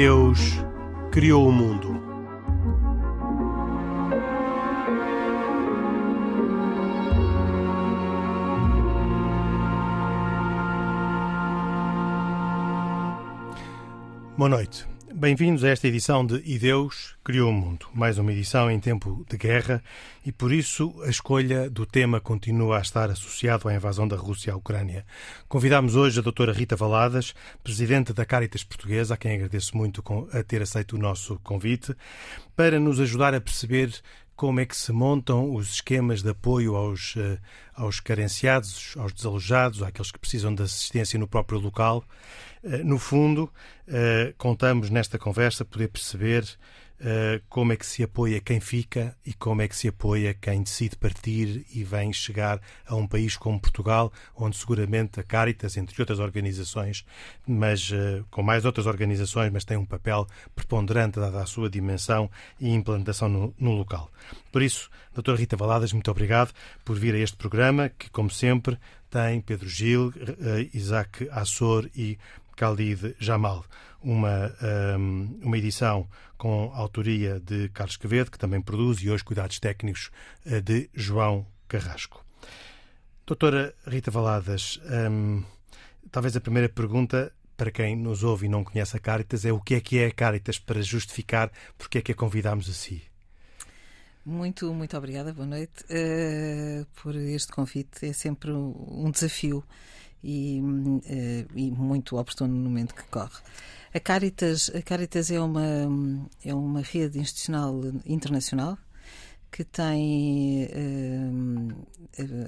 Deus criou o mundo. Boa noite. Bem-vindos a esta edição de E Deus Criou o Mundo, mais uma edição em tempo de guerra e por isso a escolha do tema continua a estar associado à invasão da Rússia à Ucrânia. Convidamos hoje a doutora Rita Valadas, presidente da Caritas Portuguesa, a quem agradeço muito a ter aceito o nosso convite, para nos ajudar a perceber como é que se montam os esquemas de apoio aos, eh, aos carenciados, aos desalojados, àqueles que precisam de assistência no próprio local. Eh, no fundo, eh, contamos nesta conversa poder perceber como é que se apoia quem fica e como é que se apoia quem decide partir e vem chegar a um país como Portugal, onde seguramente a Caritas, entre outras organizações, mas uh, com mais outras organizações, mas tem um papel preponderante dada a sua dimensão e implantação no, no local. Por isso, Dr. Rita Valadas, muito obrigado por vir a este programa, que, como sempre, tem Pedro Gil, uh, Isaac Assor e Khalid Jamal uma, um, uma edição com autoria de Carlos Quevedo, que também produz, e hoje cuidados técnicos uh, de João Carrasco. Doutora Rita Valadas, um, talvez a primeira pergunta para quem nos ouve e não conhece a Caritas é o que é que é a Caritas para justificar porque é que a convidámos a si. Muito, muito obrigada, boa noite uh, por este convite. É sempre um desafio e, uh, e muito oportuno no momento que corre. A Caritas, a Caritas é, uma, é uma rede institucional internacional que tem uh,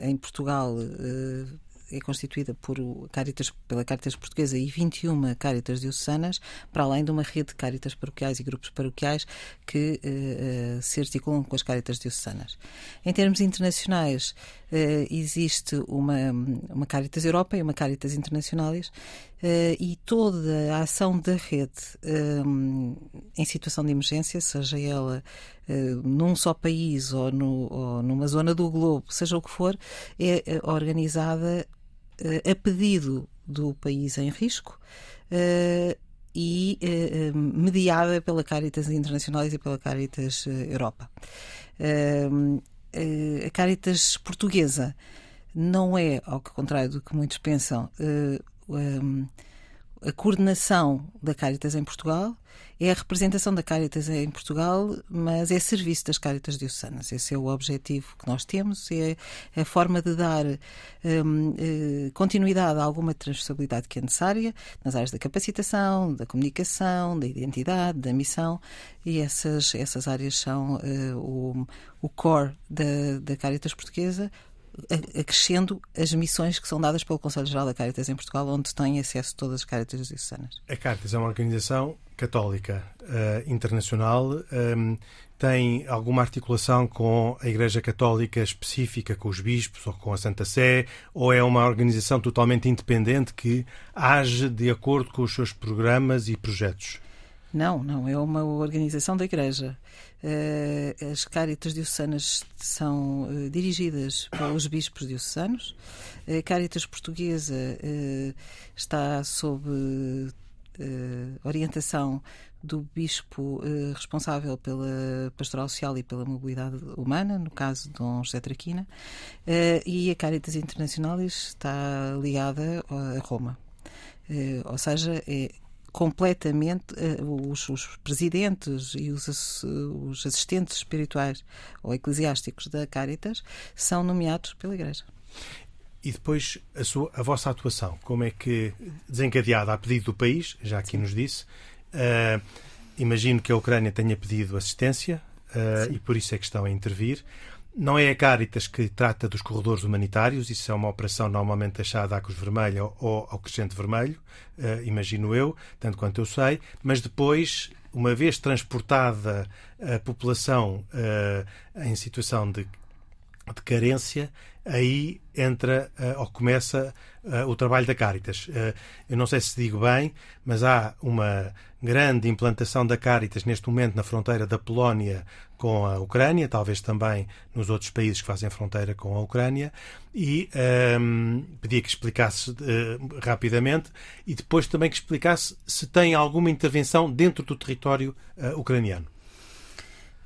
em Portugal uh, é constituída por Caritas, pela Caritas Portuguesa e 21 Caritas diocesanas, para além de uma rede de Caritas paroquiais e grupos paroquiais que uh, uh, se articulam com as Caritas diocesanas. Em termos internacionais, uh, existe uma, uma Caritas Europa e uma Caritas Internacionais e toda a ação da rede em situação de emergência, seja ela num só país ou, no, ou numa zona do globo, seja o que for, é organizada a pedido do país em risco uh, e uh, mediada pela Caritas Internacionais e pela Caritas Europa. a Caritas portuguesa não é, ao contrário do que muitos pensam, um, a coordenação da Caritas em Portugal é a representação da Caritas em Portugal, mas é serviço das Caritas diocesanas. Esse é o objetivo que nós temos, é a forma de dar um, eh, continuidade a alguma transversabilidade que é necessária nas áreas da capacitação, da comunicação, da identidade, da missão, e essas, essas áreas são uh, o, o core da, da Caritas portuguesa, acrescendo as missões que são dadas pelo Conselho Geral da Caritas em Portugal, onde têm acesso todas as Caritas diocesanas. A Caritas é uma organização católica uh, internacional. Um, ehm, tem alguma articulação com a Igreja Católica específica, com os bispos ou com a Santa Sé, ou é uma organização totalmente independente que age de acordo com os seus programas e projetos? Não, não, é uma organização da Igreja. Eh, as Caritas Diocesanas são eh, dirigidas pelos bispos diocesanos. A Caritas Portuguesa eh, está sob orientação do bispo responsável pela pastoral social e pela mobilidade humana, no caso de Dom José Traquina, e a Caritas Internacionalis está ligada a Roma. ou seja, é completamente uh, os, os, presidentes e os, os, assistentes espirituais ou eclesiásticos da Caritas são nomeados pela Igreja. E depois a, sua, a vossa atuação, como é que, desencadeada a pedido do país, já aqui Sim. nos disse, uh, imagino que a Ucrânia tenha pedido assistência uh, e por isso é que estão a intervir. Não é a Caritas que trata dos corredores humanitários, isso é uma operação normalmente deixada à Cruz Vermelha ou ao Crescente Vermelho, uh, imagino eu, tanto quanto eu sei, mas depois, uma vez transportada a população uh, em situação de de carência, aí entra uh, ou começa uh, o trabalho da Caritas. Uh, eu não sei se digo bem, mas há uma grande implantação da Caritas neste momento na fronteira da Polónia com a Ucrânia, talvez também nos outros países que fazem fronteira com a Ucrânia, e um, ehm, pedia que explicasse rapidamente e depois também que explicasse se tem alguma intervenção dentro do território ucraniano.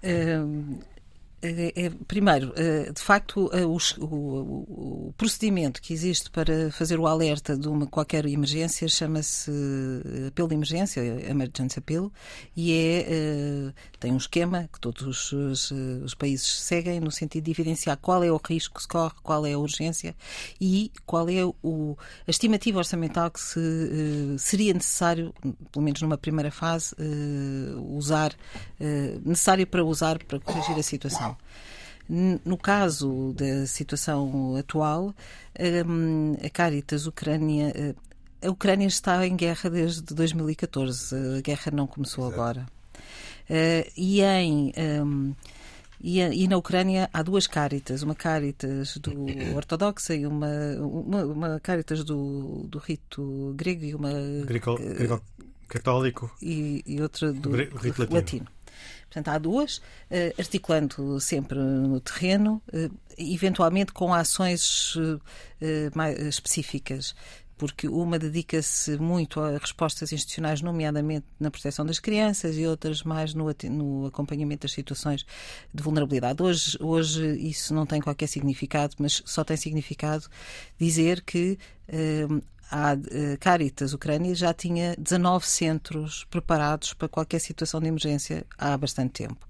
Um ehm, é, é, primeiro, eh, de facto, eh, o, o, o, procedimento que existe para fazer o alerta de uma qualquer emergência chama-se apelo de emergência, emergency appeal, e é, tem um esquema que todos os, os, países seguem no sentido de evidenciar qual é o risco que se corre, qual é a urgência e qual é o, a estimativa orçamental que se, seria necessário, pelo menos numa primeira fase, usar, necessário para usar para corrigir a situação. No caso da situação atual, hum, a Caritas Ucrânia. Eh, a Ucrânia está em guerra desde 2014. A guerra não começou Exato. agora. Eh, e em. Um, e, e, na Ucrânia há duas Caritas, uma Caritas do ortodoxa e uma, uma, uma Caritas do, do rito grego e uma. Grego católico. E, e outra do, do rito latino. latino. Portanto, há duas, eh, articulando sempre no terreno, eh, eventualmente com ações eh, mais específicas porque uma dedica-se muito a respostas institucionais, nomeadamente na proteção das crianças, e outras mais no, no, acompanhamento das situações de vulnerabilidade. Hoje, hoje isso não tem qualquer significado, mas só tem significado dizer que a eh, Caritas Ucrânia já tinha 19 centros preparados para qualquer situação de emergência há bastante tempo.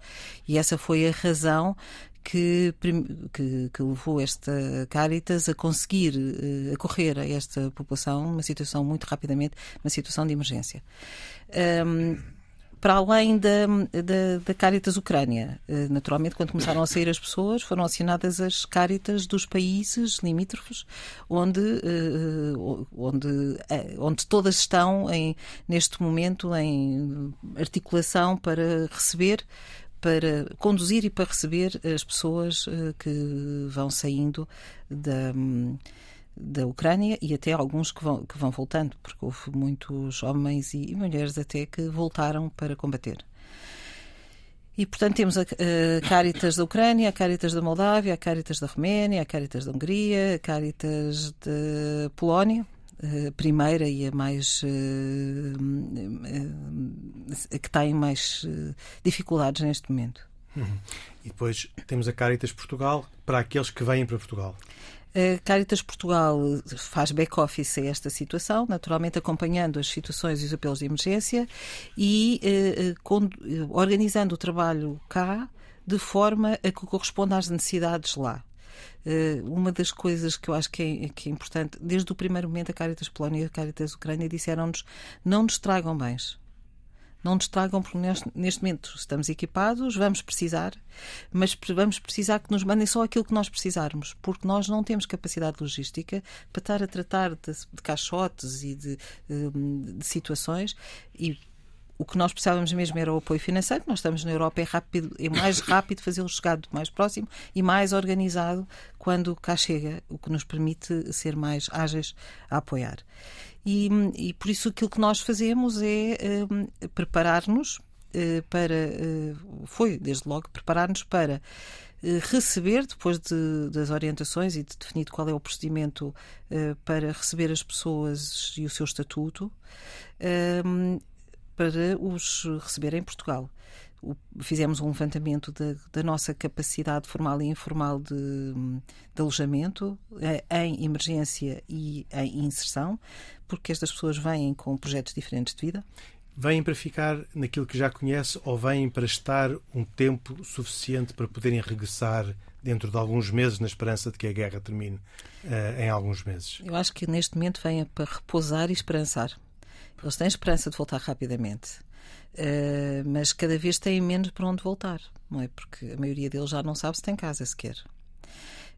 E essa foi a razão que, que, que, levou esta Caritas a conseguir uh, acorrer a esta população numa situação muito rapidamente, uma situação de emergência. Um, para além da, da, da Caritas Ucrânia. Eh, naturalmente, quando começaram a sair as pessoas, foram acionadas as Caritas dos países limítrofes, onde, eh, onde, eh, onde todas estão em, neste momento em articulação para receber para conduzir e para receber as pessoas que vão saindo da, da Ucrânia e até alguns que vão, que vão voltando, porque houve muitos homens e, mulheres até que voltaram para combater. E, portanto, temos a, a Caritas da Ucrânia, a Caritas da Moldávia, a Caritas da Roménia, a Caritas da Hungria, a Caritas da Polónia, a primeira e a mais. a que tem mais dificuldades neste momento. Uhum. E depois temos a Caritas Portugal para aqueles que vêm para Portugal. A Caritas Portugal faz back-office a esta situação, naturalmente acompanhando as situações e os apelos de emergência e eh, eh organizando o trabalho cá de forma a que corresponda às necessidades lá. Uh, uma das coisas que eu acho que é, que é, importante, desde o primeiro momento, a Caritas Polónia e a Caritas Ucrânia disseram-nos não nos tragam bens não nos tragam, porque neste, neste momento estamos equipados, vamos precisar, mas vamos precisar que nos mandem só aquilo que nós precisarmos, porque nós não temos capacidade logística para estar a tratar de, de caixotes e de, de, de situações e o que nós precisávamos mesmo era o apoio financeiro. Nós estamos na Europa, é, rápido, é mais rápido fazê-lo chegar mais próximo e mais organizado quando cá chega, o que nos permite ser mais ágeis a apoiar. E, e por isso aquilo que nós fazemos é uh, preparar-nos uh, para. Uh, foi, desde logo, preparar-nos para receber, depois de, das orientações e de definido qual é o procedimento para receber as pessoas e o seu estatuto, para os receber em Portugal. Fizemos um levantamento da, da nossa capacidade formal e informal de, de alojamento eh, em emergência e em inserção, porque estas pessoas vêm com projetos diferentes de vida. Vêm para ficar naquilo que já conhece ou vêm para estar um tempo suficiente para poderem regressar dentro de alguns meses, na esperança de que a guerra termine uh, em alguns meses? Eu acho que neste momento vêm para repousar e esperançar. Eles têm esperança de voltar rapidamente. Uh, mas cada vez têm menos para onde voltar, não é? Porque a maioria deles já não sabe se tem casa sequer.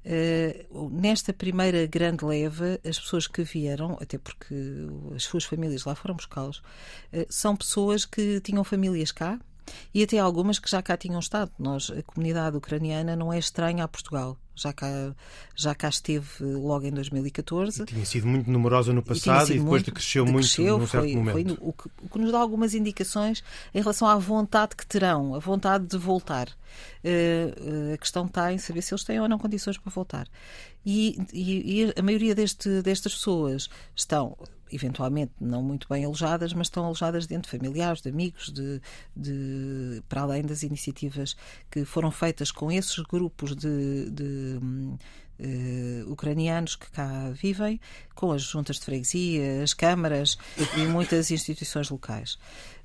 Uh, nesta primeira grande leva, as pessoas que vieram, até porque as suas famílias lá foram buscá-los, uh, são pessoas que tinham famílias cá, e até algumas que já cá tinham estado. Nós, a comunidade ucraniana não é estranha a Portugal. Já cá, já cá esteve logo em 2014. E tinha sido muito numerosa no passado e, e depois muito, cresceu muito cresceu, num certo foi, momento. Foi o, que, o, que, nos dá algumas indicações em relação à vontade que terão, a vontade de voltar. Uh, uh, a questão está em saber se eles têm ou não condições para voltar. E, e, e a maioria deste, destas pessoas estão eventualmente não muito bem alojadas, mas estão alojadas dentro de familiares, de amigos, de, de, para além das iniciativas que foram feitas com esses grupos de, de uh, ucranianos que cá vivem, com as juntas de freguesia, as câmaras e muitas instituições locais.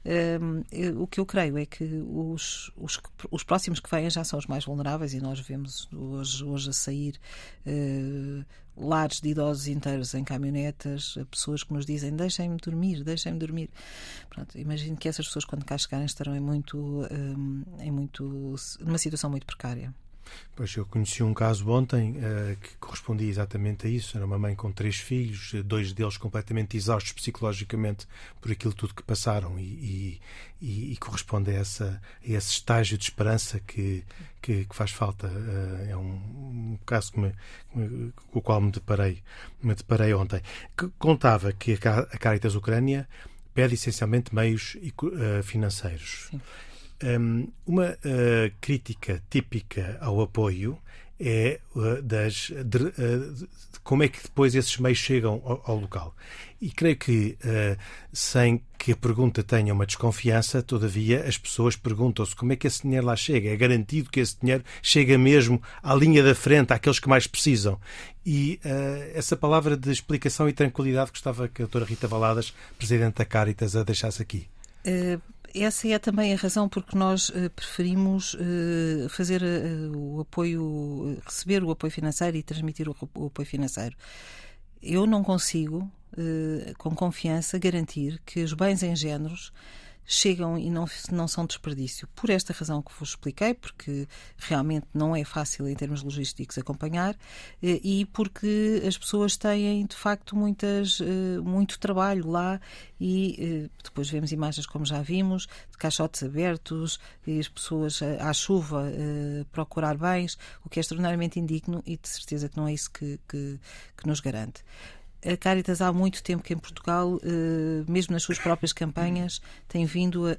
Um, o que eu creio é que os, os, os, próximos que vêm já são os mais vulneráveis e nós vemos hoje, hoje a sair uh, lares de idosos inteiros em caminhonetas, pessoas que nos dizem deixem-me dormir, deixem-me dormir. Pronto, imagino que essas pessoas quando cá chegarem estarão em muito, um, em muito numa situação muito precária. Pois eu conheci um caso ontem uh, que correspondia exatamente a isso. Era uma mãe com três filhos, dois deles completamente exaustos psicologicamente por aquilo tudo que passaram e, e, e corresponde a, essa, a esse estágio de esperança que, que, que faz falta. Uh, é um, um caso que me, com o qual me deparei, me deparei ontem. Que contava que a Caritas Ucrânia pede essencialmente meios financeiros. Sim. Um, uma uh, crítica típica ao apoio é uh, das de, uh, de, como é que depois esses meios chegam ao, ao local. E creio que, sem que a pergunta tenha uma desconfiança, todavia as pessoas perguntam-se como é que esse dinheiro lá chega. É garantido que esse dinheiro chega mesmo à linha da frente, àqueles que mais precisam. E essa palavra de explicação e tranquilidade gostava que a doutora Rita Valadas, Presidente da Caritas, a deixasse aqui essa é também a razão porque nós uh, preferimos uh, fazer uh, o apoio, receber o apoio financeiro e transmitir o apoio financeiro. Eu não consigo, com confiança, garantir que os bens em géneros chegam e não, não são desperdício. Por esta razão que vos expliquei, porque realmente não é fácil em termos logísticos acompanhar eh, e porque as pessoas têm de facto muitas, eh, muito trabalho lá e eh, depois vemos imagens como já vimos, de caixotes abertos e as pessoas à chuva procurar bens, o que é extraordinariamente indigno e de certeza que não é isso que, que, que nos garante a Caritas há muito tempo que em Portugal, eh, mesmo nas suas próprias campanhas, tem vindo a,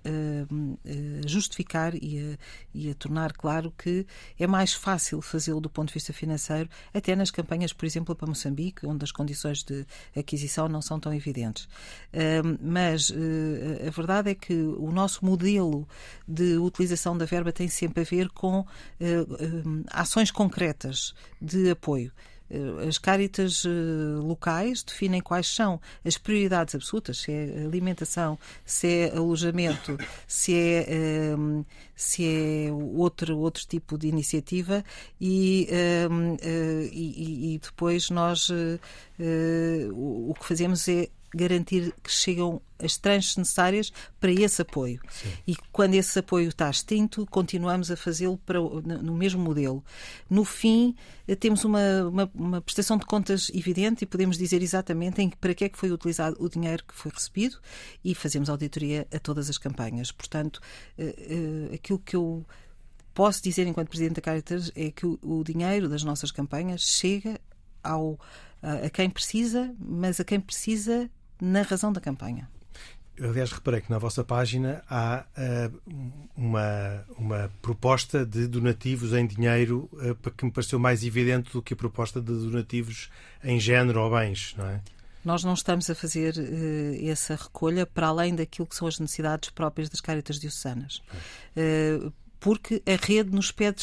justificar e a, e a tornar claro que é mais fácil fazê-lo do ponto de vista financeiro, até nas campanhas, por exemplo, para Moçambique, onde as condições de aquisição não são tão evidentes. Mas eh, a verdade é que o nosso modelo de utilização da verba tem sempre a ver com eh, ações concretas de apoio. Eh, as cáritas eh, locais definem quais são as prioridades absolutas, se é alimentação, se é alojamento, se é, um, ehm, se é outro, outro tipo de iniciativa e, um, ehm, eh, e, e, depois nós uh, o que fazemos é garantir que chegam as tranches necessárias para esse apoio. Sim. E quando esse apoio está extinto, continuamos a fazê-lo no mesmo modelo. No fim, eh, temos uma, uma, uma, prestação de contas evidente e podemos dizer exatamente em, para que é que foi utilizado o dinheiro que foi recebido e fazemos auditoria a todas as campanhas. Portanto, uh, uh, aquilo que eu posso dizer enquanto Presidente da Caritas é que o, o dinheiro das nossas campanhas chega ao, a, a quem precisa, mas a quem precisa na razão da campanha. Eu, aliás, reparei que na vossa página há uh, uma, uma proposta de donativos em dinheiro uh, que me pareceu mais evidente do que a proposta de donativos em género ou bens, não é? Nós não estamos a fazer uh, essa recolha para além daquilo que são as necessidades próprias das caritas diocesanas. Uh, porque a rede nos pede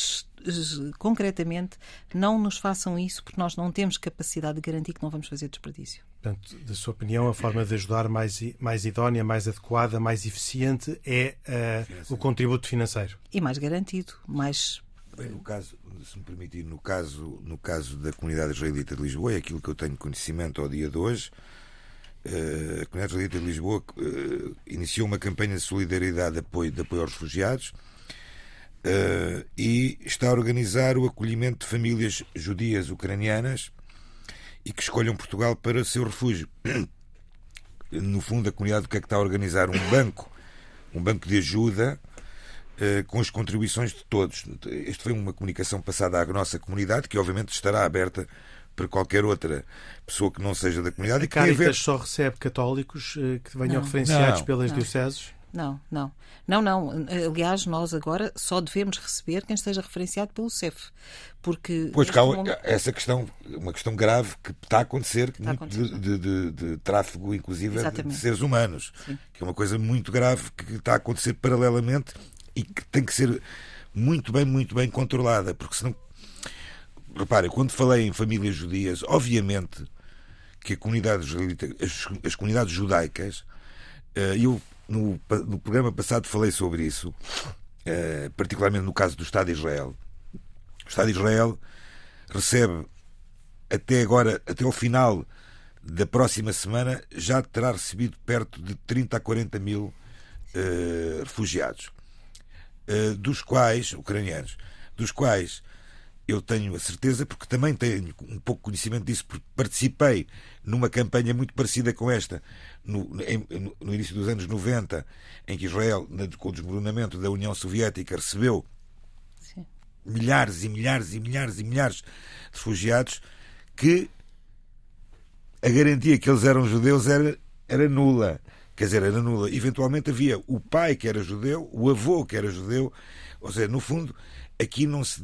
concretamente não nos façam isso porque nós não temos capacidade de garantir que não vamos fazer desperdício. Portanto, da sua opinião, a forma de ajudar mais, mais idónea, mais adequada, mais eficiente é uh, o contributo financeiro. E mais garantido, mais. Bem, no caso, se me permitir, no caso, no caso da comunidade israelita de Lisboa, é aquilo que eu tenho conhecimento ao dia de hoje. Uh, a comunidade israelita de Lisboa uh, iniciou uma campanha de solidariedade de apoio, de apoio aos refugiados e está a organizar o acolhimento de famílias judias ucranianas e que escolham Portugal para seu refúgio. No fundo, a comunidade o que é que está a organizar? Um banco, um banco de ajuda uh, com as contribuições de todos. Esta foi uma comunicação passada à nossa comunidade, que obviamente estará aberta para qualquer outra pessoa que não seja da comunidade. A Caritas ver... só recebe católicos uh, que venham não. referenciados não. pelas não. dioceses? Não, não. Não, não. Aliás, nós agora só devemos receber quem esteja referenciado pelo CEF. Porque. Pois cá, momento... essa questão, uma questão grave que está a acontecer, está a acontecer. De, de, de, de, tráfego, inclusive, Exatamente. de seres humanos. Sim. Que é uma coisa muito grave que está a acontecer paralelamente e que tem que ser muito bem, muito bem controlada. Porque senão. Repare, quando falei em famílias judias, obviamente que a comunidade as, as comunidades judaicas, eh, eu no, no programa passado falei sobre isso, uh, particularmente no caso do Estado de Israel. O Estado de Israel recebe até agora, até o final da próxima semana, já terá recebido perto de 30 a 40 mil uh, refugiados, uh, dos quais, ucranianos, dos quais eu tenho a certeza, porque também tenho um pouco conhecimento disso, porque participei numa campanha muito parecida com esta, no, em, no início dos anos 90, em que Israel, com o desmoronamento da União Soviética, recebeu Sim. milhares e milhares e milhares e milhares de refugiados, que a garantia que eles eram judeus era, era nula. Quer dizer, era nula. Eventualmente havia o pai que era judeu, o avô que era judeu, ou seja, no fundo, aqui não se,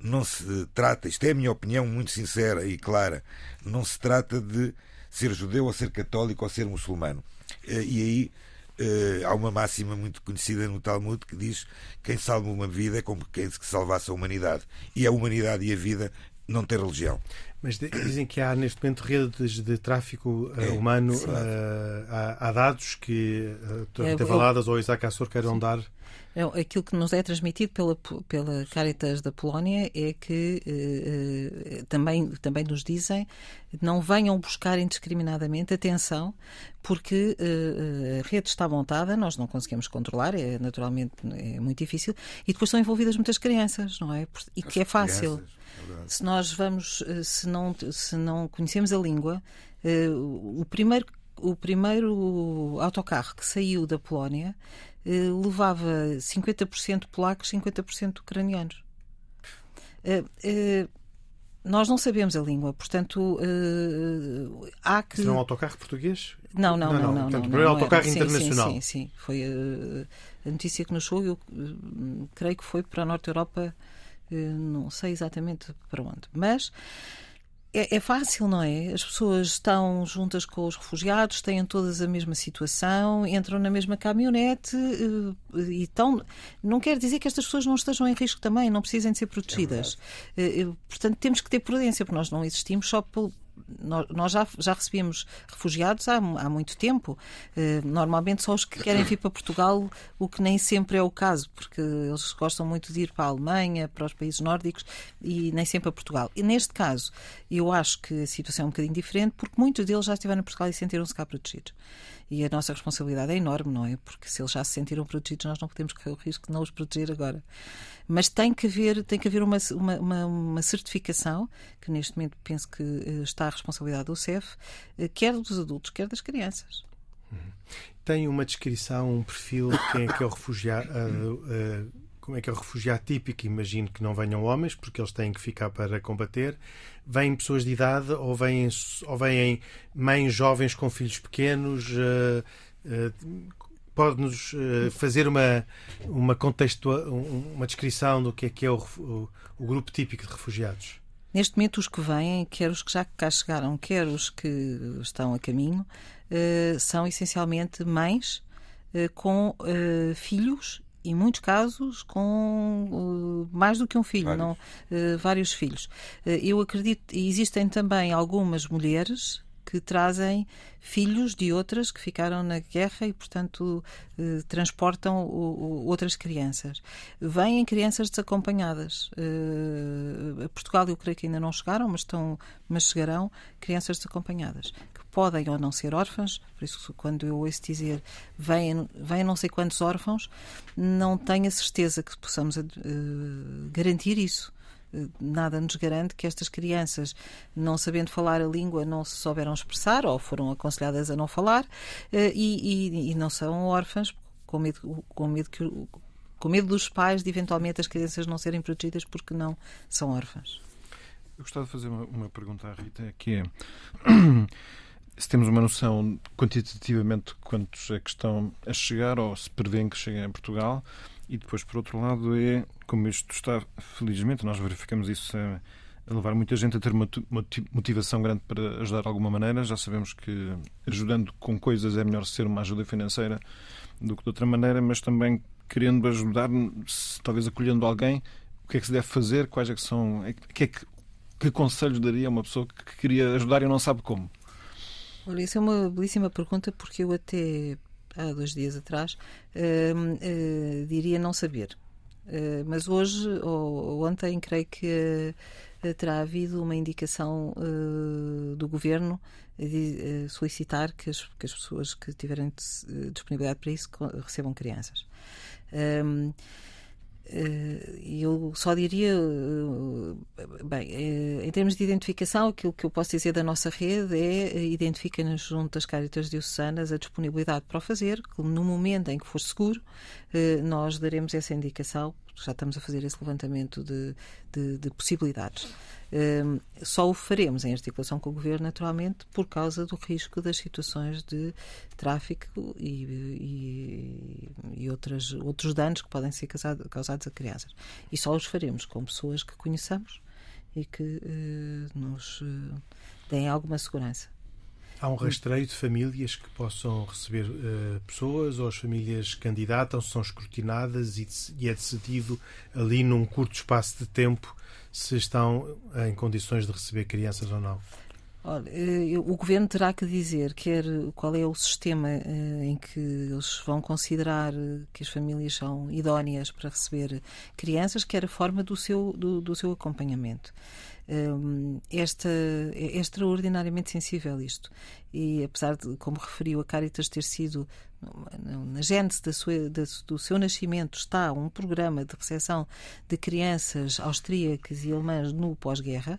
não se trata, isto é a minha opinião muito sincera e clara, não se trata de ser judeu ou ser católico ou ser muçulmano. Eh, e aí eh, há uma máxima muito conhecida no Talmud que diz quem salva uma vida é como quem salvasse a humanidade. E a humanidade e a vida não têm religião. Mas dizem que há neste momento redes de tráfico uh, é, humano. Uh, há, há, dados que uh, é, Tavaladas ou Isaac Assor queiram dar Aquilo que nos é transmitido pela, pela Caritas da Polónia é que eh, também, também nos dizem não venham buscar indiscriminadamente atenção, porque eh, a rede está montada, nós não conseguimos controlar, é naturalmente é muito difícil, e depois são envolvidas muitas crianças, não é? E que é fácil. É se nós vamos, eh, se não, se não conhecemos a língua, o primeiro o primeiro autocarro que saiu da Polónia eh, levava 50% polacos, 50% ucranianos. Eh, eh, nós não sabemos a língua, portanto há que. Será um autocarro português? Não, não, não. não, não, não, portanto, não, não autocarro internacional. Sim, sim, sim. Foi a notícia que nos chegou, eu creio que foi para a Norte Europa, não sei exatamente para onde. Mas é, é, fácil, não é? As pessoas estão juntas com os refugiados, têm todas a mesma situação, entram na mesma caminhonete eh, e estão. Não quer dizer que estas pessoas não estejam em risco também, não precisem de ser protegidas. É Portanto, temos que ter prudência, porque nós não existimos só pelo, nós já, já recebemos refugiados há, há muito tempo. Eh, normalmente só os que querem vir para Portugal, o que nem sempre é o caso, porque eles gostam muito de ir para a Alemanha, para os países nórdicos e nem sempre a Portugal. E neste caso, eu acho que a situação é um bocadinho diferente, porque muitos deles já estiveram em Portugal e sentiram-se cá protegidos. E a nossa responsabilidade é enorme, não é? Porque se eles já se sentiram protegidos, nós não podemos correr o risco de não os proteger agora. Mas tem que haver, tem que haver uma, uma, uma certificação, que neste momento penso que eh, está a responsabilidade do CEF, eh, quer dos adultos, quer das crianças. Tem uma descrição, um perfil de quem é que é o refugiado, uh, uh, como é que é o refugiado típico? Imagino que não venham homens, porque eles têm que ficar para combater. Vêm pessoas de idade ou vêm, ou vêm mães jovens com filhos pequenos? Uh, uh, Pode-nos uh, fazer uma, uma, contexto, uma descrição do que é que é o, o, o grupo típico de refugiados? Neste momento, os que vêm, quer os que já cá chegaram, quer os que estão a caminho, são essencialmente mães com filhos em muitos casos com uh, mais do que um filho, vários. não uh, vários filhos. Uh, eu acredito, e existem também algumas mulheres que trazem filhos de outras que ficaram na guerra e, portanto, eh, transportam o, o, outras crianças. Vêm crianças desacompanhadas. Eh, a Portugal, eu creio que ainda não chegaram, mas, estão, mas chegarão crianças desacompanhadas, que podem ou não ser órfãs. Por isso, quando eu ouço dizer vêm, vêm não sei quantos órfãos, não tenho a certeza que possamos uh, garantir isso nada nos garante que estas crianças, não sabendo falar a língua, não se souberam expressar ou foram aconselhadas a não falar eh, e, e, e não são órfãs com medo, com medo que com medo dos pais de eventualmente as crianças não serem protegidas porque não são órfãs. Eu gostava de fazer uma, uma pergunta à Rita, que é se temos uma noção quantitativamente quantos é que estão a chegar ou se prevêem que cheguem a Portugal e depois, por outro lado, é como isto está, felizmente, nós verificamos isso a, a levar muita gente a ter uma motivação grande para ajudar de alguma maneira. Já sabemos que ajudando com coisas é melhor ser uma ajuda financeira do que de outra maneira, mas também querendo ajudar, talvez acolhendo alguém, o que é que se deve fazer, quais é que são, é que, é que, que conselhos daria a uma pessoa que queria ajudar e não sabe como? Olha, isso é uma belíssima pergunta porque eu até há dois dias atrás uh, uh, diria não saber. Uh, mas hoje ou ontem creio que terá havido uma indicação do governo de solicitar que as, que as, pessoas que tiverem disponibilidade para isso recebam crianças. Eh, eu só diria, eh, bem, eh, em termos de identificação, aquilo que eu posso dizer da nossa rede é identifica-nos junto às Caritas Diocesanas a disponibilidade para o fazer, que no momento em que for seguro, nós daremos essa indicação, já estamos a fazer esse levantamento de, de, de possibilidades. Um, só o faremos em articulação com o Governo, naturalmente, por causa do risco das situações de tráfico e, e, e outras, outros danos que podem ser causado, causados a crianças. E só os faremos com pessoas que conheçamos e que uh, nos uh, deem alguma segurança. Há um rastreio de famílias que possam receber uh, pessoas ou as famílias candidatam, são escrutinadas e, e, é decidido ali num curto espaço de tempo se estão em condições de receber crianças ou não? Eh, o governo terá que dizer quer qual é o sistema eh, em que eles vão considerar que as famílias são idóneas para receber crianças, quer a forma do seu, do, do seu acompanhamento. Esta, é extraordinariamente sensível isto. E apesar de, como referiu, a Caritas ter sido na gênese do seu nascimento está um programa de recepção de crianças austríacas e alemãs no pós-guerra.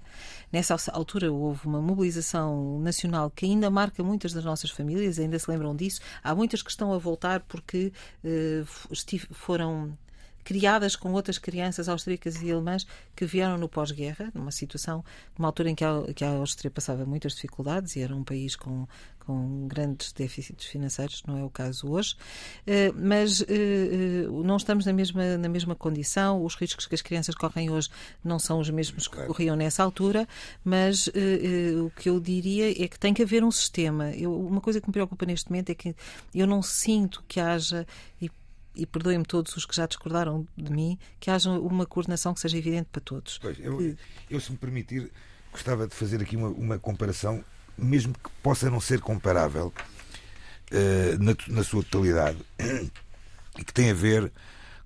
Nessa altura houve uma mobilização nacional que ainda marca muitas das nossas famílias, ainda se lembram disso. Há muitas que estão a voltar porque uh, foram criadas com outras crianças austríacas e alemãs que vieram no pós-guerra, numa situação, numa altura em que a, que a Áustria passava muitas dificuldades e era um país com, com grandes déficits financeiros, não é o caso hoje, eh, mas eh, eh, não estamos na mesma, na mesma condição, os riscos que as crianças correm hoje não são os mesmos que corriam nessa altura, mas o que eu diria é que tem que haver um sistema. Eu, uma coisa que me preocupa neste momento é que eu não sinto que haja, e e perdoem-me todos os que já discordaram de mim, que haja uma coordenação que seja evidente para todos. Pois, eu, eu, se me permitir, gostava de fazer aqui uma, uma comparação, mesmo que possa não ser comparável uh, na, na sua totalidade, e que tem a ver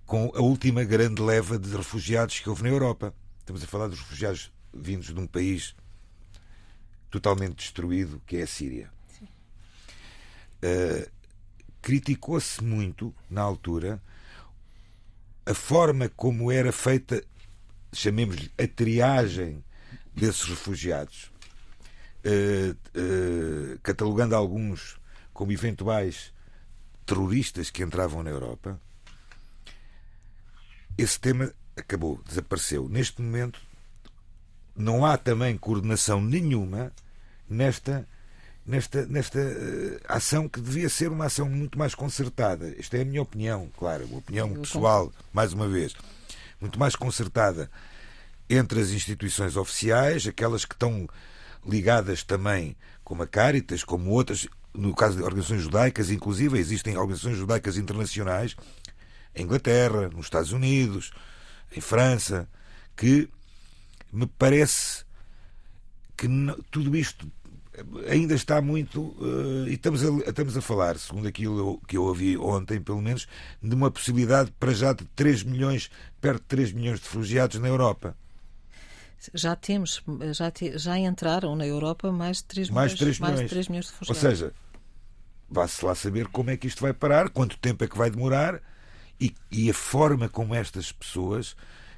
com a última grande leva de refugiados que houve na Europa. Estamos a falar dos refugiados vindos de um país totalmente destruído, que é a Síria. Uh, criticou-se muito, na altura, a forma como era feita, chamemos-lhe, a triagem desses refugiados, uh, uh, catalogando alguns como eventuais terroristas que entravam na Europa. Esse tema acabou, desapareceu. Neste momento, não há também coordenação nenhuma nesta nesta, nesta uh, ação que devia ser uma ação muito mais concertada. Esta é a minha opinião, claro, uma opinião pessoal, mais uma vez, muito mais concertada entre as instituições oficiais, aquelas que estão ligadas também, como a Caritas, como outras, no caso de organizações judaicas, inclusive existem organizações judaicas internacionais, em Inglaterra, nos Estados Unidos, em França, que me parece que tudo isto ainda está muito. Uh, e estamos a, estamos a falar, segundo aquilo que eu ouvi ontem, pelo menos, de uma possibilidade para já de 3 milhões, perto de 3 milhões de refugiados na Europa. Já temos, já, te, já entraram na Europa mais de 3 mais milhões, 3 milhões. Mais de 3 milhões de refugiados. Ou seja, vá-se lá saber como é que isto vai parar, quanto tempo é que vai demorar e, e a forma como estas pessoas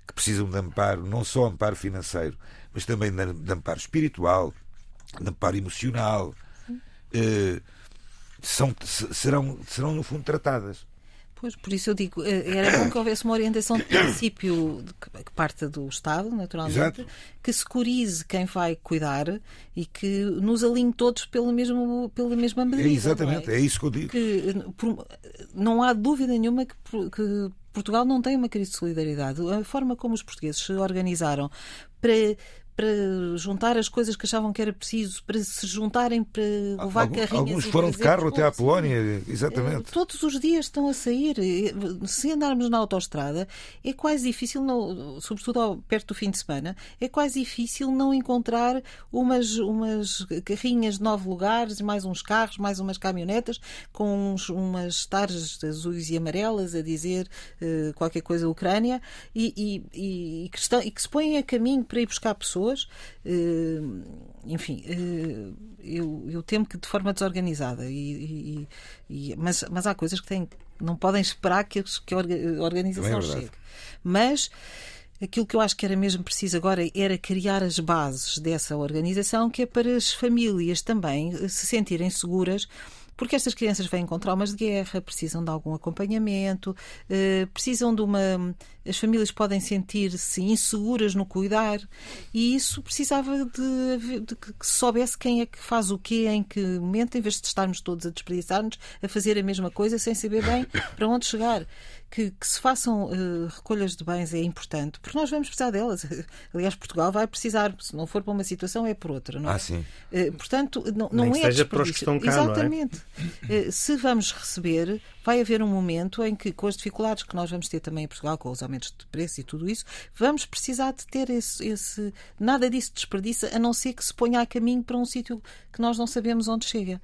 que precisam de amparo, não só amparo financeiro, mas também de amparo espiritual, de amparo emocional, eh, são, serão, serão, no fundo, tratadas. Pois, por isso eu digo, eh, era bom que houvesse uma orientação de princípio que parta do Estado, naturalmente, Exato. que securize quem vai cuidar e que nos alinhe todos pela mesma, pela mesma medida. É exatamente, é? é? isso que eu digo. Que, por, não há dúvida nenhuma que, que Portugal não tem uma crise de solidariedade. A forma como os portugueses se organizaram para para juntar as coisas que achavam que era preciso, para se juntarem para levar Algum, carrinhas. Alguns foram de carro até à Polónia, exatamente. Eh, todos os dias estão a sair. Eh, se andarmos na autoestrada, é quase difícil, não, sobretudo perto do fim de semana, é quase difícil não encontrar umas, umas carrinhas de nove lugares, mais uns carros, mais umas caminhonetas, com uns, umas tarjas azuis e amarelas a dizer uh, qualquer coisa Ucrânia e, e, e, que estão, e que se põem a caminho para ir buscar pessoas pessoas. Eh, enfim, eh, eu, eu temo que de forma desorganizada. E, e, mas, mas há coisas que têm, não podem esperar que, que a organização é chegue. Mas aquilo que eu acho que era mesmo preciso agora era criar as bases dessa organização, que é para as famílias também se sentirem seguras porque estas crianças vêm com traumas de guerra, precisam de algum acompanhamento, eh, precisam de uma. As famílias podem sentir-se inseguras no cuidar e isso precisava de, de, que se soubesse quem é que faz o quê, em que momento, em vez de estarmos todos a desperdiçar-nos, a fazer a mesma coisa sem saber bem para onde chegar que, que se façam uh, recolhas de bens é importante, porque nós vamos precisar delas. Aliás, Portugal vai precisar, se não for para uma situação, é por outra. Não é? Ah, sim. Uh, portanto, não, não é seja para os que estão cá, Exatamente. É? Uh, se vamos receber, vai haver um momento em que, com as dificuldades que nós vamos ter também em Portugal, com os aumentos de preço e tudo isso, vamos precisar de ter esse. esse nada disso desperdiça, a não ser que se ponha a caminho para um sítio que nós não sabemos onde chega.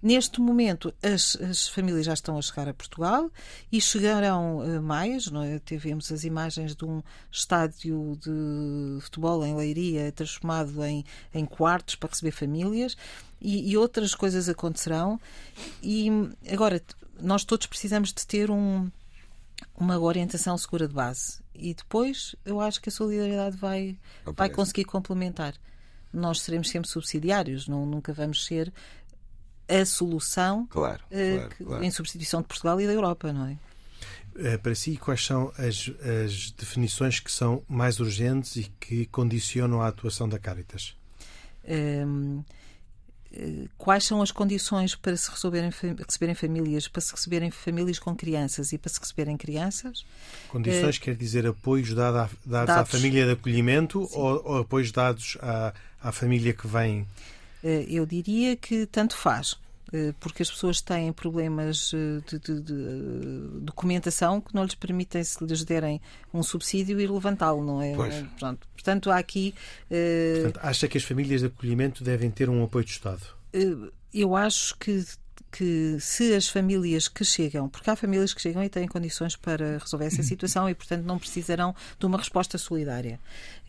Neste momento, as, as, famílias já estão a chegar a Portugal e chegarão uh, mais. Não é? Tivemos as imagens de um estádio de futebol em Leiria transformado em, em quartos para receber famílias e, e outras coisas acontecerão. E agora, nós todos precisamos de ter um, uma orientação segura de base. E depois eu acho que a solidariedade vai, vai conseguir complementar. Nós seremos sempre subsidiários, não, nunca vamos ser a solução claro, uh, claro, claro. em substituição de Portugal e da Europa, não é? Eh, para si, quais são as, as, definições que são mais urgentes e que condicionam a atuação da Caritas? Um, ehm, eh, quais são as condições para se receberem, receberem famílias, para se receberem famílias com crianças e para se receberem crianças? Condições uh, quer dizer apoios dados, à, dados, dados, à família de acolhimento ou, ou, apoios dados à, à família que vem eh, eu diria que tanto faz eh, porque as pessoas têm problemas eh, de, de, de, documentação que não lhes permitem, se lhes derem um subsídio, ir levantá-lo, não é? Pronto. Portanto, há aqui. Portanto, acha que as famílias de acolhimento devem ter um apoio do Estado? Eu acho que que se as famílias que chegam, porque há famílias que chegam e têm condições para resolver essa situação e, portanto, não precisarão de uma resposta solidária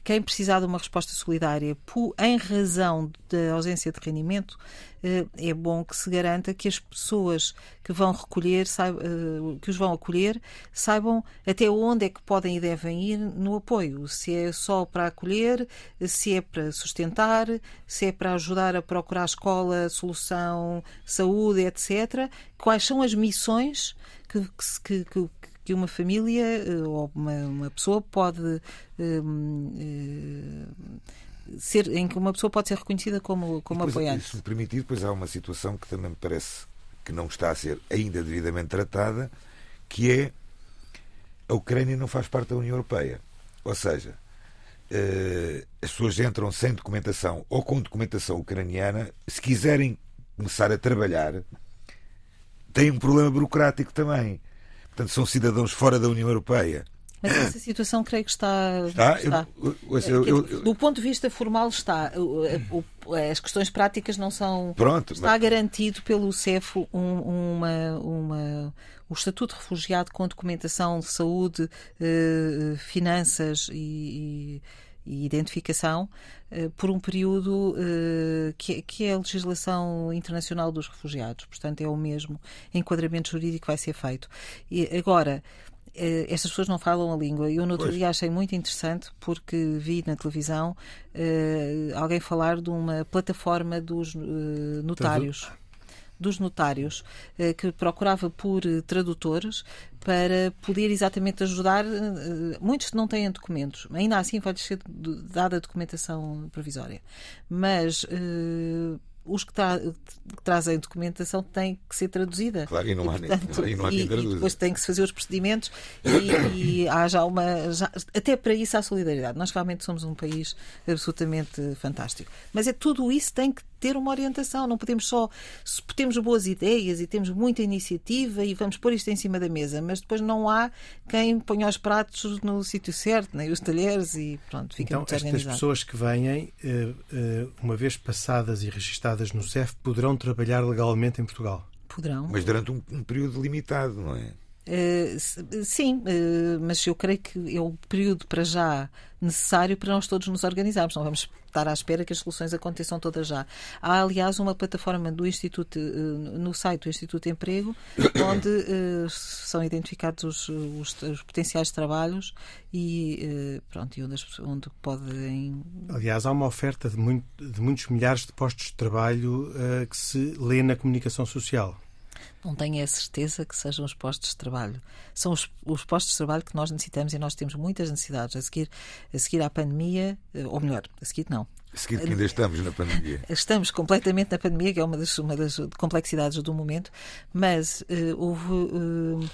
quem precisar de uma resposta solidária em razão da ausência de rendimento, eh, é bom que se garanta que as pessoas que vão recolher, eh, que os vão acolher, saibam até onde é que podem e devem ir no apoio. Se é só para acolher, se é para sustentar, se é para ajudar a procurar escola, solução, saúde, etc. Quais são as missões que, que, que, que uma família eh, ou uma, uma pessoa pode um, eh, ser em que uma pessoa pode ser reconhecida como, como depois, apoiante. Se me permitir, depois há uma situação que também me parece que não está a ser ainda devidamente tratada, que é a Ucrânia não faz parte da União Europeia. Ou seja, uh, as pessoas entram sem documentação ou com documentação ucraniana, se quiserem começar a trabalhar, têm um problema burocrático também. Portanto, são cidadãos fora da União Europeia. Mas essa situação creio que está. Está? está. Eu, eu, eu, do ponto de vista formal, está. As questões práticas não são. Pronto. Está mas... garantido pelo CEF um, uma, uma, o Estatuto de Refugiado com documentação de saúde, eh, finanças e, e identificação eh, por um período eh, que, que é a legislação internacional dos refugiados. Portanto, é o mesmo enquadramento jurídico que vai ser feito. E agora, eh, estas pessoas não falam a língua. Eu no outro pois. dia achei muito interessante porque vi na televisão uh, alguém falar de uma plataforma dos uh, notários. dos notários, que procurava por tradutores para poder exatamente ajudar. Muitos não têm documentos, ainda assim vai-lhes ser dada a documentação provisória. Mas os que, tra que, trazem documentação têm que ser traduzida. Claro, e não, e, há, portanto, nem, e não há e, e depois tem que se fazer os procedimentos e, e há já uma. Já, até para isso há solidariedade. Nós realmente somos um país absolutamente fantástico. Mas é tudo isso tem que ter uma orientação. Não podemos só. Se temos boas ideias e temos muita iniciativa e vamos pôr isto em cima da mesa, mas depois não há quem ponha os pratos no sítio certo, nem os talheres e pronto, fica então, muito estas pessoas que vêm, eh, eh, uma vez passadas e registadas no CEF, poderão trabalhar legalmente em Portugal? Poderão. Mas durante um, um período limitado, não é? Uh, sim, uh, mas eu creio que é o período para já necessário para nós todos nos organizarmos. Não vamos estar à espera que as soluções aconteçam todas já. Há, aliás, uma plataforma do Instituto, uh, no site do Instituto de Emprego, onde são identificados os, os, os, potenciais trabalhos e, pronto, e onde, as, onde podem. Aliás, há uma oferta de, muito, de muitos milhares de postos de trabalho que se lê na comunicação social não tenho a certeza que sejam os postos de trabalho. São os, os, postos de trabalho que nós necessitamos e nós temos muitas necessidades. A seguir, a seguir à pandemia, eh, ou melhor, a seguir não. A seguir que ainda estamos na pandemia. Estamos completamente na pandemia, que é uma das, uma das complexidades do momento, mas uh, houve. Uh,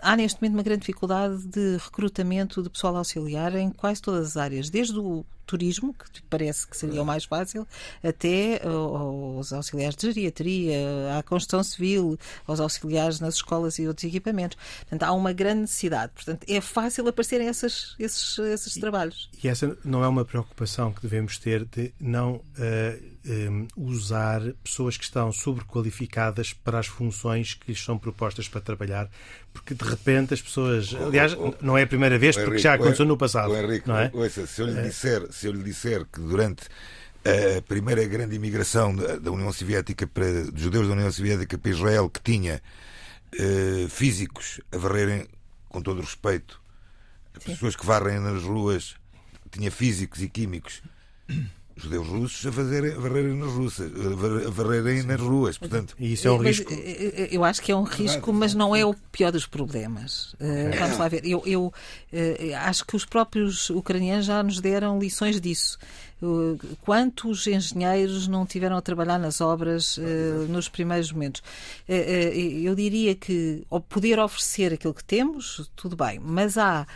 há neste momento uma grande dificuldade de recrutamento de pessoal auxiliar em quase todas as áreas, desde o turismo, que parece que seria o mais fácil, até aos auxiliares de geriatria, à construção civil, aos auxiliares nas escolas e outros equipamentos. Portanto, há uma grande necessidade. Portanto, é fácil aparecerem esses, esses, esses trabalhos. E essa não é uma preocupação que devemos ter de não uh, um, usar pessoas que estão sobrequalificadas para as funções que lhes são propostas para trabalhar, porque de repente as pessoas. Aliás, não é a primeira vez, porque já aconteceu no passado. Henrique, não é? ouça, se eu lhe disser se eu lhe disser que durante a primeira grande imigração da União Soviética para dos judeus da União Soviética para Israel que tinha uh, físicos a varrerem com todo o respeito pessoas que varrem nas ruas tinha físicos e químicos judeus russos a, fazer, a varrerem nas russas, a varrerem nas ruas, portanto. E isso é um mas, risco. Eh, eu acho que é um risco, mas não é o pior dos problemas. Uh, vamos lá ver. Eu, eu uh, acho que os próprios ucranianos já nos deram lições disso. Quantos engenheiros não tiveram a trabalhar nas obras uh, nos primeiros momentos? Uh, eu diria que ao poder oferecer aquilo que temos, tudo bem, mas há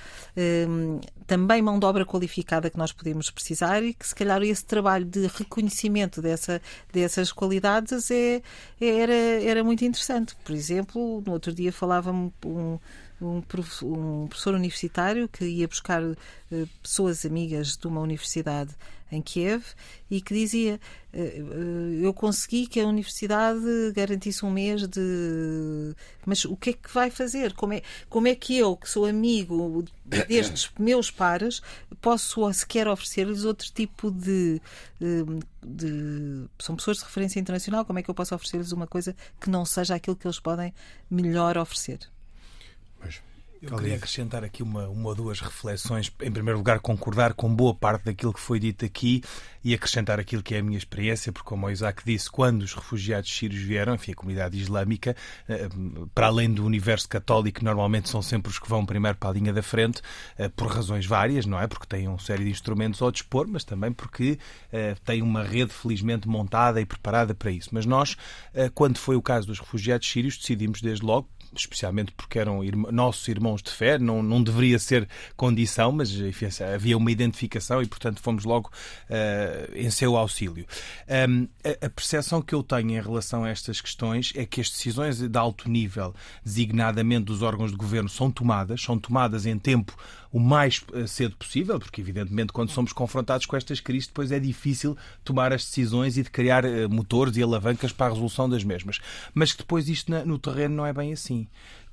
também mão de obra qualificada que nós podemos precisar e que se calhar esse trabalho de reconhecimento dessa, dessas qualidades é, era, era muito interessante. Por exemplo, no outro dia falava-me um, um, professor universitário que ia buscar pessoas amigas de uma universidade em Kiev, e que dizia: eh, eh, Eu consegui que a universidade garantisse um mês de. Mas o que é que vai fazer? Como é, como é que eu, que sou amigo destes meus pares, posso sequer oferecer-lhes outro tipo de, de, São pessoas de referência internacional, como é que eu posso oferecer-lhes uma coisa que não seja aquilo que eles podem melhor oferecer? Mas eu queria acrescentar aqui uma, uma ou duas reflexões. Em primeiro lugar, concordar com boa parte daquilo que foi dito aqui e acrescentar aquilo que é a minha experiência, porque, como o Isaac disse, quando os refugiados sírios vieram, enfim, a comunidade islâmica, eh, para além do universo católico, normalmente são sempre os que vão primeiro para a linha da frente, eh, por razões várias, não é? Porque têm uma série de instrumentos ao dispor, mas também porque eh, têm uma rede, felizmente, montada e preparada para isso. Mas nós, quando foi o caso dos refugiados sírios, decidimos desde logo, especialmente porque eram nossos irmãos de fé, não, não deveria ser condição, mas enfim, havia uma identificação e, portanto, fomos logo uh, em seu auxílio. Um, a, a percepção que eu tenho em relação a estas questões é que as decisões de alto nível, designadamente dos órgãos de governo, são tomadas, são tomadas em tempo o mais eh, cedo possível, porque evidentemente quando somos confrontados com estas crises depois é difícil tomar as decisões e de criar eh, motores e alavancas para a resolução das mesmas. Mas que depois isto no terreno não é bem assim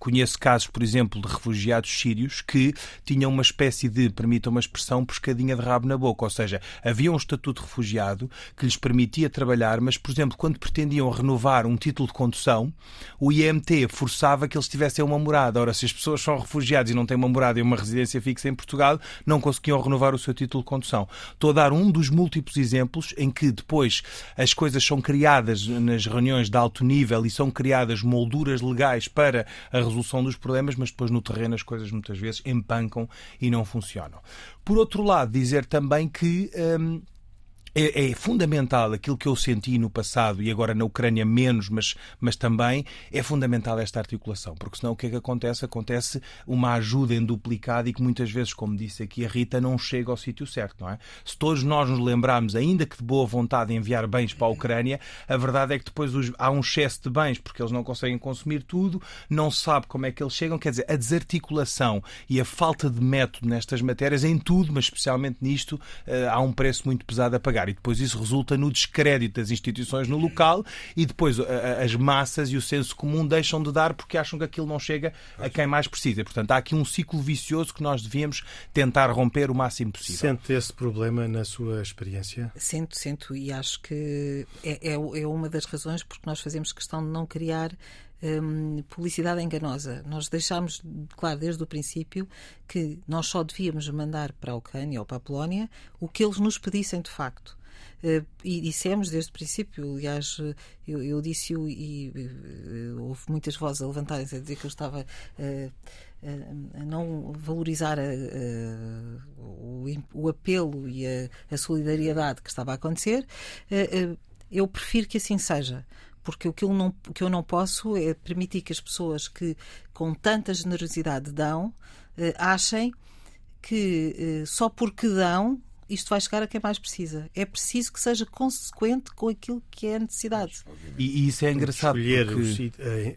conheço casos, por exemplo, de refugiados sírios que tinham uma espécie de, permitam uma expressão, pescadinha de rabo na boca. Ou seja, havia um estatuto de refugiado que lhes permitia trabalhar, mas, por exemplo, quando pretendiam renovar um título de condução, o IMT forçava que eles tivessem uma morada. Ora, se as pessoas são refugiados e não têm uma morada e uma residência fixa em Portugal, não conseguiam renovar o seu título de condução. Estou a dar um dos múltiplos exemplos em que depois as coisas são criadas nas reuniões de alto nível e são criadas molduras legais para a resolução dos problemas, mas depois no terreno as coisas muitas vezes empancam e não funcionam. Por outro lado, dizer também que. Hum, é, é, fundamental aquilo que eu senti no passado e agora na Ucrânia menos, mas, mas também é fundamental esta articulação, porque senão o que é que acontece? Acontece uma ajuda em duplicado e que muitas vezes, como disse aqui a Rita, não chega ao sítio certo, não é? Se todos nós nos lembrarmos, ainda que de boa vontade, de enviar bens para a Ucrânia, a verdade é que depois há um excesso de bens porque eles não conseguem consumir tudo, não sabe como é que eles chegam, quer dizer, a desarticulação e a falta de método nestas matérias, em tudo, mas especialmente nisto, eh, há um preço muito pesado a pagar e depois isso resulta no descrédito das instituições no local e depois as massas e o senso comum deixam de dar porque acham que aquilo não chega a quem mais precisa. Portanto, há aqui um ciclo vicioso que nós devíamos tentar romper o máximo possível. Sente esse problema na sua experiência? Sinto, sinto, e acho que é, é, é uma das razões porque nós fazemos questão de não criar Hum, publicidade enganosa. Nós deixámos claro desde o princípio que nós só devíamos mandar para a Ucrânia ou para a Polónia o que eles nos pedissem de facto. Uh, e dissemos desde o princípio, aliás, eu, eu disse-o e uh, houve muitas vozes a levantarem-se a dizer que eu estava uh, a não valorizar o, o, apelo e a, a, solidariedade que estava a acontecer. eu prefiro que assim seja porque o que eu, não, que eu não posso é permitir que as pessoas que com tanta generosidade dão achem que só porque dão isto vai chegar a quem mais precisa. É preciso que seja consequente com aquilo que é a necessidade. E, e isso é engraçado. Escolher porque...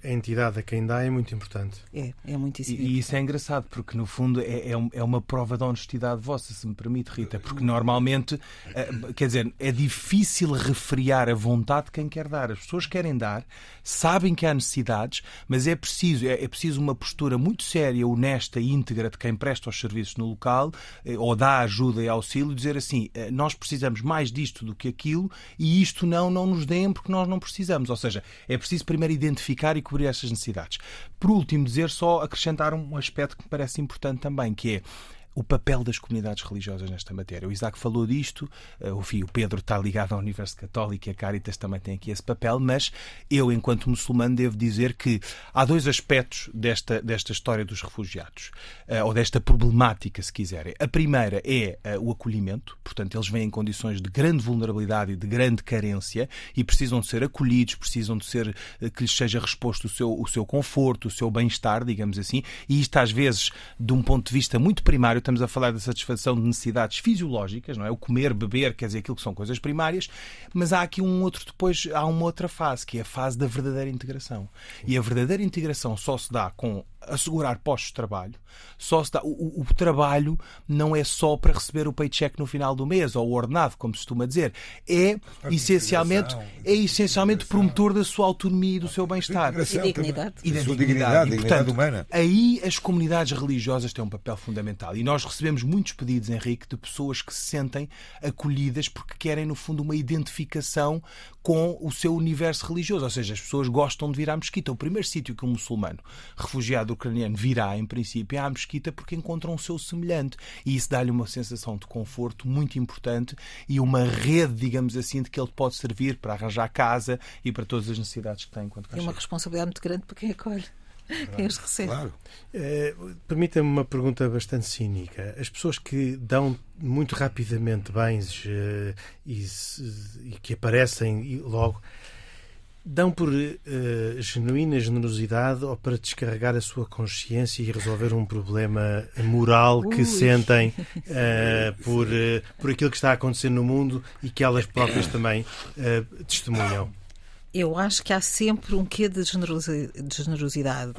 a entidade a quem dá é muito importante. É, é muitíssimo. E, e isso é engraçado, porque no fundo é, é, é uma prova de honestidade vossa, se me permite, Rita, porque normalmente, eh, quer dizer, é difícil refriar a vontade de quem quer dar. As pessoas querem dar, sabem que há necessidades, mas é preciso, é, é preciso uma postura muito séria, honesta e íntegra de quem presta os serviços no local eh, ou dá ajuda e auxílio dizer assim, eh, nós precisamos mais disto do que aquilo e isto não, não nos deem porque nós não precisamos. Ou seja, é preciso primeiro identificar e cobrir estas necessidades. Por último, dizer só, acrescentar um aspecto que me parece importante também, que é o papel das comunidades religiosas nesta matéria. O Isaac falou disto, eh, o Pedro está ligado à Universidade Católica e a Caritas também tem aqui esse papel, mas eu, enquanto muçulmano, devo dizer que há dois aspectos desta, desta história dos refugiados, eh, ou desta problemática, se quiserem. A primeira é eh, o acolhimento, portanto, eles vêm em condições de grande vulnerabilidade e de grande carência e precisam de ser acolhidos, precisam de ser que lhes seja resposto o seu, o seu conforto, o seu bem-estar, digamos assim, e isto às vezes, de um ponto de vista muito primário, estamos a falar da satisfação de necessidades fisiológicas, não é? O comer, beber, quer dizer, aquilo que são coisas primárias, mas há aqui um outro depois, há uma outra fase, que é a fase da verdadeira integração. E a verdadeira integração só se dá com assegurar postos de trabalho. Só se dá, o, o, trabalho não é só para receber o paycheck no final do mês ou o ordenado, como se costuma dizer. É essencialmente, é essencialmente promotor da sua autonomia e do seu bem-estar. E dignidade. E da dignidade, e, portanto, humana. Aí as comunidades religiosas têm um papel fundamental. E nós recebemos muitos pedidos, Henrique, de pessoas que se sentem acolhidas porque querem, no fundo, uma identificação com o seu universo religioso. Ou seja, as pessoas gostam de vir à mesquita. O primeiro sítio que um muçulmano refugiado ucraniano virá, em princípio, é à mesquita porque encontram o seu semelhante. E isso dá-lhe uma sensação de conforto muito importante e uma rede, digamos assim, de que ele pode servir para arranjar casa e para todas as necessidades que tem enquanto É uma responsabilidade muito grande para quem acolhe. Quem os recebe. Claro. É, Permita-me uma pergunta bastante cínica. As pessoas que dão muito rapidamente bens uh, e, e, que aparecem logo dão por uh, genuína generosidade ou para descarregar a sua consciência e resolver um problema moral que Ui. sentem uh, por, uh, por aquilo que está a acontecer no mundo e que elas próprias também testemunham? Eu acho que há sempre um quê de generosidade.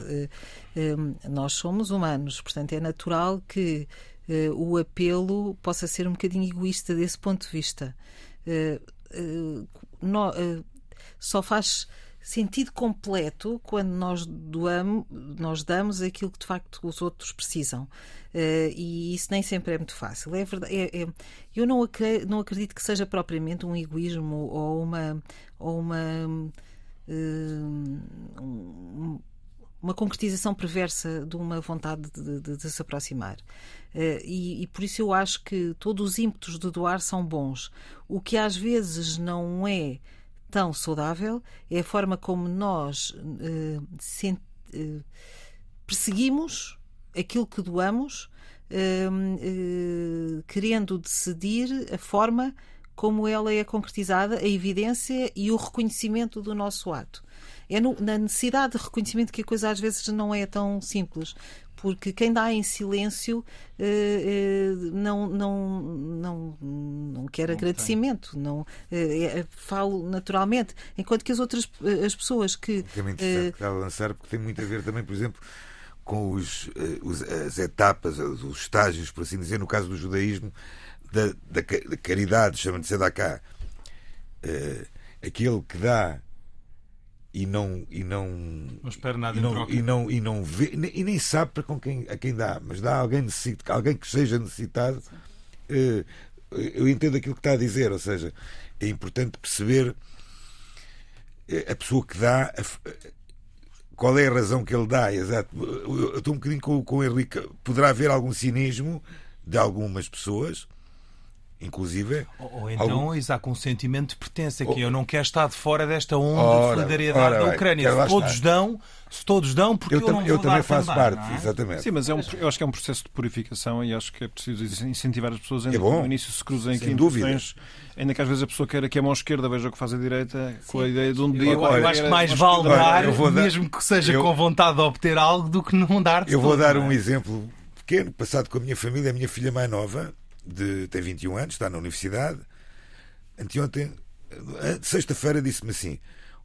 Nós somos humanos, portanto é natural que o apelo possa ser um bocadinho egoísta desse ponto de vista só faz sentido completo quando nós doamos, nós damos aquilo que de facto os outros precisam. Uh, e isso nem sempre é muito fácil. É verdade, é, é, eu não acredito, não acredito que seja propriamente um egoísmo ou uma, ou uma uh, uma concretização perversa de uma vontade de, de, de se aproximar. Uh, e, e, por isso eu acho que todos os ímpetos de doar são bons. O que às vezes não é tão saudável é a forma como nós uh, sent, uh, perseguimos aquilo que doamos, querendo decidir a forma como ela é concretizada, a evidência e o reconhecimento do nosso ato. É no, na necessidade de reconhecimento que a coisa às vezes não é tão simples porque quem dá em silêncio eh, eh, não, não, não, não quer não agradecimento, não eh, falo naturalmente, enquanto que as outras as pessoas que. É muito interessante uh, lançar, porque tem muito a ver também, por exemplo, com os, os, as etapas, os estágios, por assim dizer, no caso do judaísmo, da, da, da caridade, chama de Sedaká. Uh, aquele que dá e não e não não espera nada e não, e não e não vê e nem sabe para com quem a quem dá mas dá alguém necessitado alguém que seja necessitado uh, eu entendo aquilo que está a dizer ou seja é importante perceber a pessoa que dá a, qual é a razão que ele dá exato. Eu estou um bocadinho com, com o Henrique poderá haver algum cinismo de algumas pessoas inclusive. Ou, ou então algum... há um sentimento de pertença, que ou... eu não quero estar de fora desta onda ora, de solidariedade ora, da Ucrânia. Se todos estar. dão, se todos dão, porque eu, eu não vou Eu também faço também, parte, é? exatamente. Sim, mas é um, eu acho que é um processo de purificação e acho que é preciso incentivar as pessoas a é no início se cruzem aqui intenções, ainda que às vezes a pessoa queira que a mão esquerda veja o que faz a direita, Sim. com a ideia de um dia. Eu, eu acho que mais vale dar, mesmo que seja com vontade de obter algo, do que não dar. Eu vou dar um exemplo pequeno, passado com a minha família, a minha filha mais nova de, tem 21 anos, está na universidade. Anteontem, sexta-feira, disse-me assim: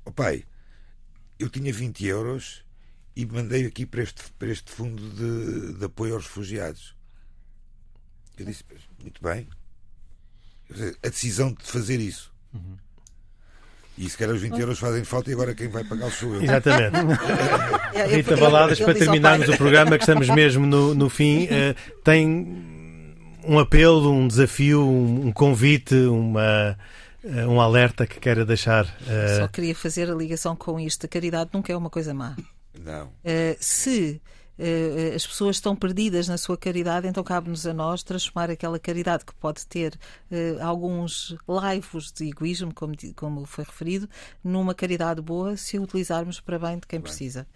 oh pai, eu tinha 20 euros e mandei aqui para este, para este fundo de, de apoio aos refugiados. Eu disse: Muito bem. A decisão de fazer isso. Uhum. E se calhar os 20 euros fazem falta e agora quem vai pagar sou eu. Exatamente. Rita Baladas, para terminarmos o programa, que estamos mesmo no, no fim, uh, tem um apelo, um desafio, um convite, uma, eh, um alerta que queira deixar? Uh... Só queria fazer a ligação com isto. A caridade nunca é uma coisa má. Não. Uh, se as pessoas estão perdidas na sua caridade, então cabe-nos a nós transformar aquela caridade que pode ter uh, alguns laivos de egoísmo, como, como foi referido, numa caridade boa se a utilizarmos para bem de quem bem. precisa.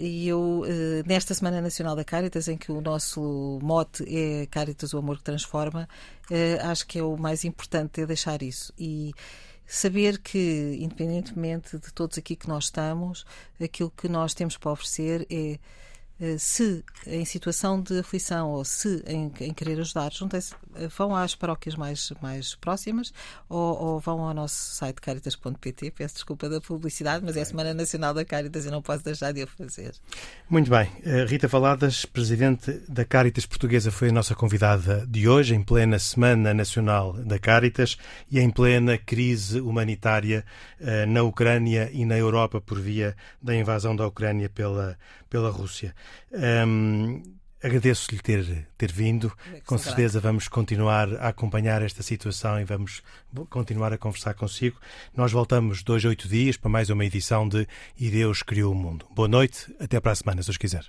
E eu, nesta Semana Nacional da Caritas, em que o nosso mote é Caritas, o amor que transforma, acho que é o mais importante é deixar isso. E saber que, independentemente de todos aqui que nós estamos, aquilo que nós temos para oferecer é se em situação de aflição ou se em, em querer ajudar, eh, vão às paróquias mais, mais próximas ou, ou vão ao nosso site caritas.pt. Peço desculpa da publicidade, mas é a Semana Nacional da Caritas e não posso deixar de o fazer. Muito bem. Eh, Rita Faladas, Presidente da Caritas Portuguesa, foi a nossa convidada de hoje, em plena Semana Nacional da Caritas e em plena crise humanitária na Ucrânia e na Europa por via da invasão da Ucrânia pela, pela Rússia. Um, Agradeço-lhe ter, ter vindo. É Com certeza vamos continuar a acompanhar esta situação e vamos continuar a conversar consigo. Nós voltamos dois, oito dias para mais uma edição de E Deus Criou o Mundo. Boa noite, até para a semana, se os quiser.